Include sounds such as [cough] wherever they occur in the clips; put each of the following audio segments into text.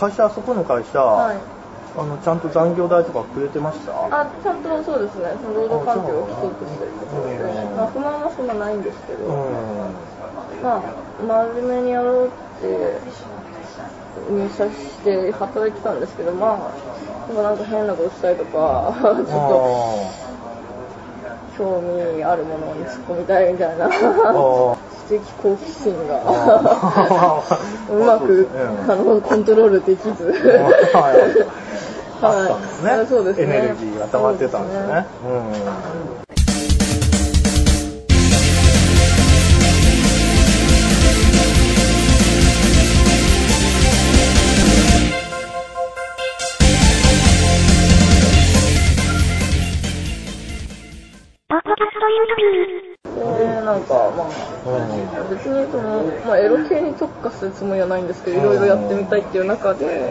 会社、あそこの会社、はい。あの、ちゃんと残業代とかくれてました？あ、ちゃんとそうですね、その労働環境をきちんとしてるところで、まあ、不満はそんなないんですけど、うん。まあ、真面目にやろうって入社して働いてたんですけど、まあ、でもなんか変なことしたりとか、[laughs] ちょっと興味あるものに突っ込みたいみたいな、[laughs] 知的好奇心がうまく、あのコントロールできず、[laughs] はい。あはいったんですね。あそうですね。エネルギーが溜まってたんですね。で、なんか、まあ。別にその、まあ、エロ系に特化するつもりはないんですけど、いろいろやってみたいっていう中で、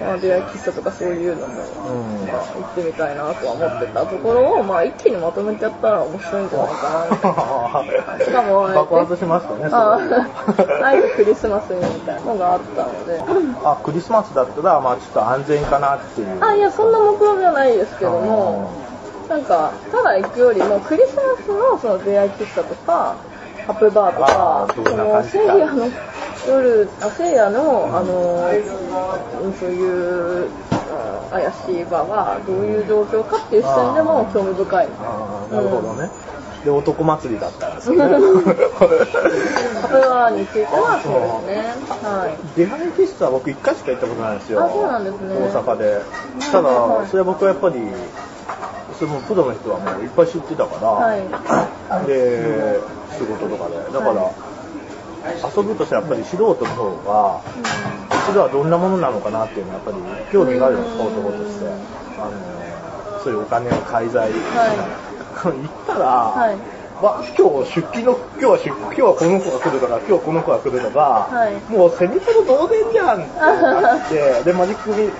まあ、出会い喫茶とかそういうのも、うんまあ、行ってみたいなとは思ってたところを、まあ、一気にまとめてやったら面白いんじゃないかな。しかも、爆発しましたね、ああ、クリスマスにみたいなのがあったので、あ、クリスマスだったら、まあちょっと安全かなっていう。あ、いや、そんな目標ではないですけども、なんか、ただ行くよりも、クリスマスのその出会い喫茶とか、ハップバーとか、その感じか聖夜の夜、あ聖夜の、あの、うんそういう、あ怪しい場がどういう状況かっていう視点でも興味深い。あーなるほどね。で、男祭りだったんですよね。ハップバーについてはそうですね。はい。出会い喫茶は僕一回しか行ったことないんですよ。あそうなんですね大阪で。ただはい、それは僕はやっぱり、そのプロの人はもういっぱい知ってたから、はい。で、仕事とかで。だから、遊ぶとしたらやっぱり素人の方が、一度はどんなものなのかなっていうのはやっぱり興味があるんですか、男として。あの、そういうお金を介在。行ったら、はい。わ今日出勤の、今日は出今日はこの子が来るとか、今日この子が来るとか、はいもうセミプロ同然じゃんってなって、[laughs] で、マジックミミミ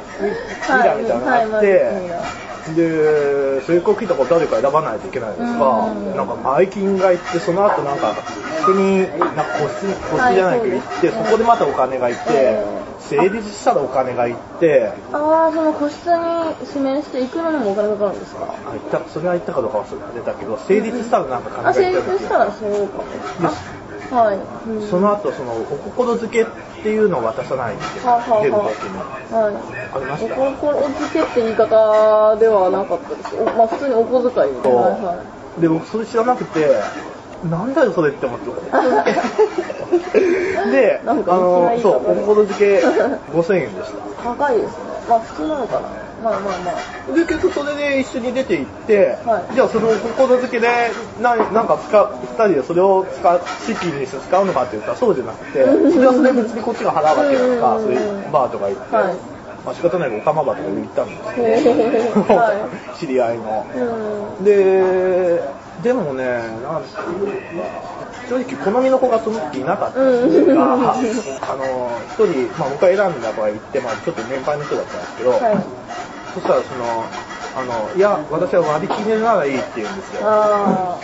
ラーみたいなのがあって、はいはいで、成功聞いたこと誰か選ばないといけないですか、うんなんか前金が行って、その後なんか、普通に、なんか個室、個室じゃないけど行って、はいそこでまたお金が行って、え成立したらお金が行って、ああ、その個室に指名して行くのにもお金かかるんですか？あ行ったそれは行ったかどうか忘れたけど、成立したらなんか金あ、がった立したらそうか。はい。うん。その後そのお心づけっていうのを渡さないといけない出るは時にあはい。ありましたおこお付けって言い方ではなかったです。おまあ普通にお小遣いみたいな。はいはい。で僕それ知らなくてなんだよそれって思って [laughs] であなんかのいきなりそうお心づけ5000円でした高いですね。まあ普通なのかな。まあまあまあ。で結局それで一緒に出て行って、はいじゃあそのお心づけでななんか使う2人でそれを使う資金にして使うのかって言ったらそうじゃなくてそれはそれ別にこっちが払うわけだかそういうバーとか行って、はいまあ仕方ないからオカマバーとか行ったんですよへーは知り合いの。うん。で、でもね、なん正直好みの子がその時いなかったんですが、うんあの、一人、まあ僕が選んだ子がいて、まあちょっと年配の人だったんですけど、はい。そしたらその、あの、いや、私は割り切れならいいって言うんですよ。あ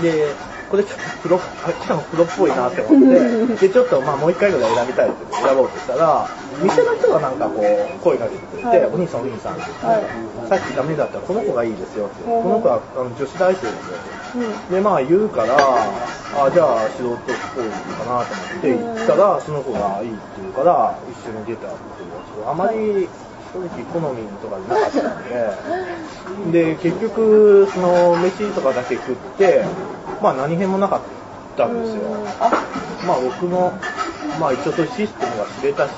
で、これちょっとプロ、あしかもプロっぽいなって思って、で、ちょっとまあもう一回ぐらい選びたいって選ぼうとしたら、店の人がなんかこう、声かけてくれて、はいお兄さんお兄さんって言って、はいさっきダメだったらこの子がいいですよって、この子はあの女子大生ですよあ。うん。で、まあ言うから、あじゃあ仕事っぽいかなと思って行ったら、その子がいいって言うから、一緒に出たっていうあまり正直好みとかなかったんで、で、結局、その飯とかだけ食って、まあ何変もなかったんですよ。まあ僕も、まあ一応そういうシステムが知れたし、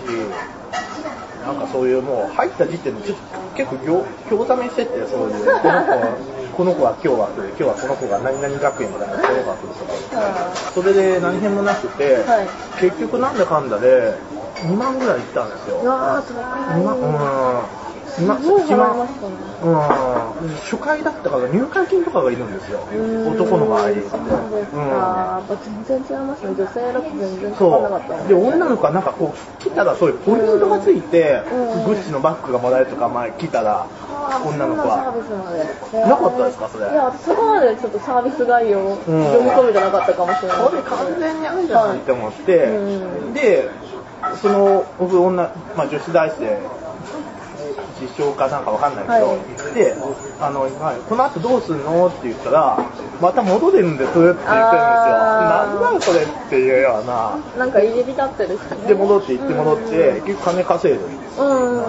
なんかそういうもう入った時点でちょっと結構餃餃子飯してて、そういう、この子は、この子は今日は来る、今日はこの子が何々学園からこの子が来るとか。はそれで何変もなくて、はい。結局なんだかんだで2万ぐらいいったんですよ。い。うわー、高い。2万、うん。今すごい払い今ましたね。うん、初回だったから入会金とかがいるんですよ。男の場合。そうですか。やっぱ全然違いますね。女性だと全然かかそんなかったもんう。で、女の子はなんかこう、来たらそういうポイントがついて、うんグッチのバッグがもらえるとか、まあ来たら、女の子は。なかったですかそれ？いや、そこまでちょっとサービス概要、読み込めてなかったかもしれない。これ完全にあるじゃんって思って、うんで、その、僕、女、まあ女子大生、自称かなんかわかんないけど、はい行って、あの、はいこの後どうすんのって言ったら、また戻れるんですって言ってるんですよ。なんなんそれっていうような。なんか入り浸ってるで、戻って行って戻って、結構金稼いでるんですよ。うん。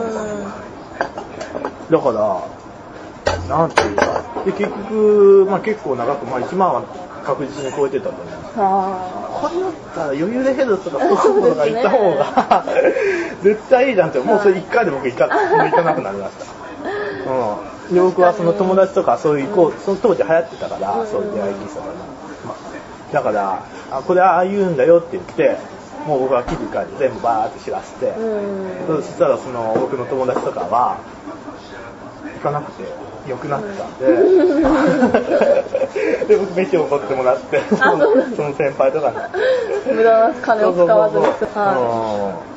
だから、なんていうか、で、結局、まあ結構長く、まあ1万は確実に超えてたと思います。あこれだったら余裕でヘルスとかフォームとか行った方が、絶対いいじゃんって、もうそれ1回で僕行か行かなくなりました。うん。で、僕はその友達とかそういう行こう、その当時流行ってたから、うんそういう出会い喫茶とか、まあ、だから、あ、これああ言うんだよって言って、もう僕は記事書いて全部バーって知らせて。そしたらその僕の友達とかは行かなくて良くなってたんで、[laughs] で僕飯をおごってもらってあその先輩とかに。無駄な金を使わずに。そう